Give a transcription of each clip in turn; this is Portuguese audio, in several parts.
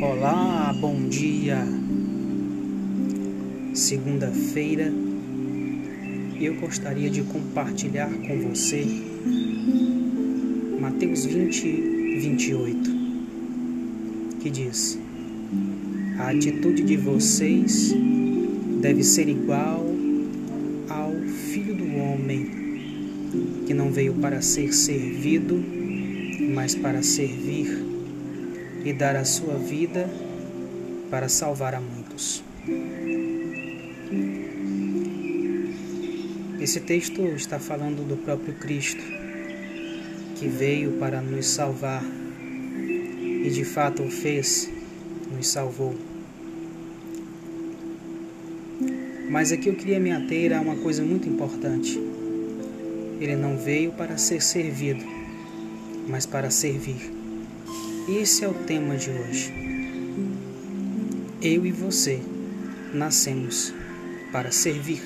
Olá, bom dia. Segunda-feira, eu gostaria de compartilhar com você Mateus 20, 28, que diz: A atitude de vocês deve ser igual ao Filho do Homem, que não veio para ser servido, mas para servir e dar a sua vida para salvar a muitos. Esse texto está falando do próprio Cristo, que veio para nos salvar e de fato o fez, nos salvou. Mas aqui eu queria me ater a uma coisa muito importante. Ele não veio para ser servido, mas para servir. Esse é o tema de hoje. Eu e você nascemos para servir.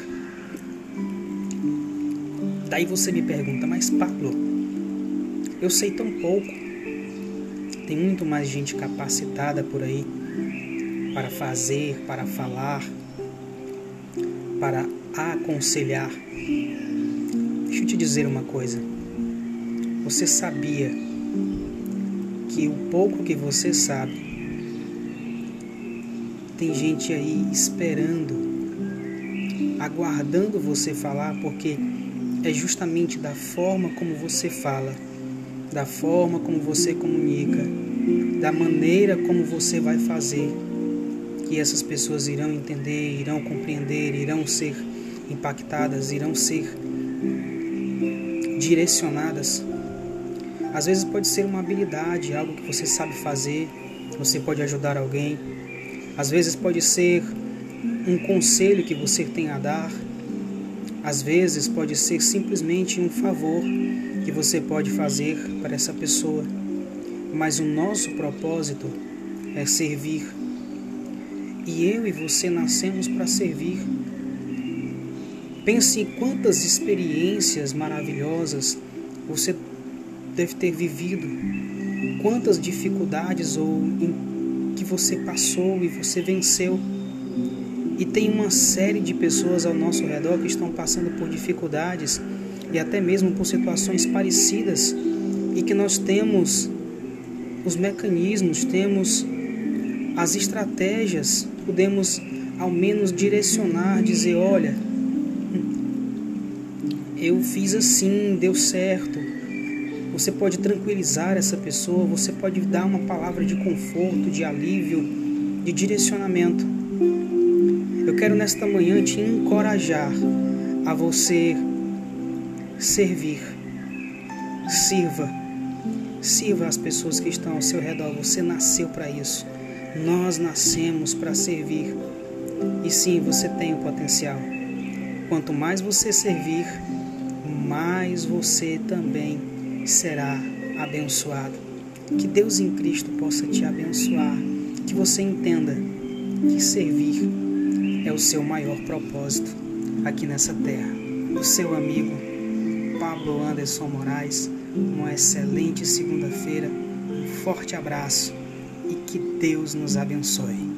Daí você me pergunta, mas Pablo, eu sei tão pouco. Tem muito mais gente capacitada por aí para fazer, para falar, para aconselhar. Deixa eu te dizer uma coisa. Você sabia que o pouco que você sabe, tem gente aí esperando, aguardando você falar, porque é justamente da forma como você fala, da forma como você comunica, da maneira como você vai fazer, que essas pessoas irão entender, irão compreender, irão ser impactadas, irão ser direcionadas às vezes pode ser uma habilidade, algo que você sabe fazer, você pode ajudar alguém. Às vezes pode ser um conselho que você tem a dar. Às vezes pode ser simplesmente um favor que você pode fazer para essa pessoa. Mas o nosso propósito é servir. E eu e você nascemos para servir. Pense em quantas experiências maravilhosas você deve ter vivido, quantas dificuldades ou que você passou e você venceu. E tem uma série de pessoas ao nosso redor que estão passando por dificuldades e até mesmo por situações parecidas e que nós temos os mecanismos, temos as estratégias, podemos ao menos direcionar, dizer, olha, eu fiz assim, deu certo, você pode tranquilizar essa pessoa, você pode dar uma palavra de conforto, de alívio, de direcionamento. Eu quero nesta manhã te encorajar a você servir. Sirva. Sirva as pessoas que estão ao seu redor. Você nasceu para isso. Nós nascemos para servir. E sim, você tem o potencial. Quanto mais você servir, mais você também será abençoado. Que Deus em Cristo possa te abençoar, que você entenda que servir é o seu maior propósito aqui nessa terra. O seu amigo Pablo Anderson Moraes, uma excelente segunda-feira, um forte abraço e que Deus nos abençoe.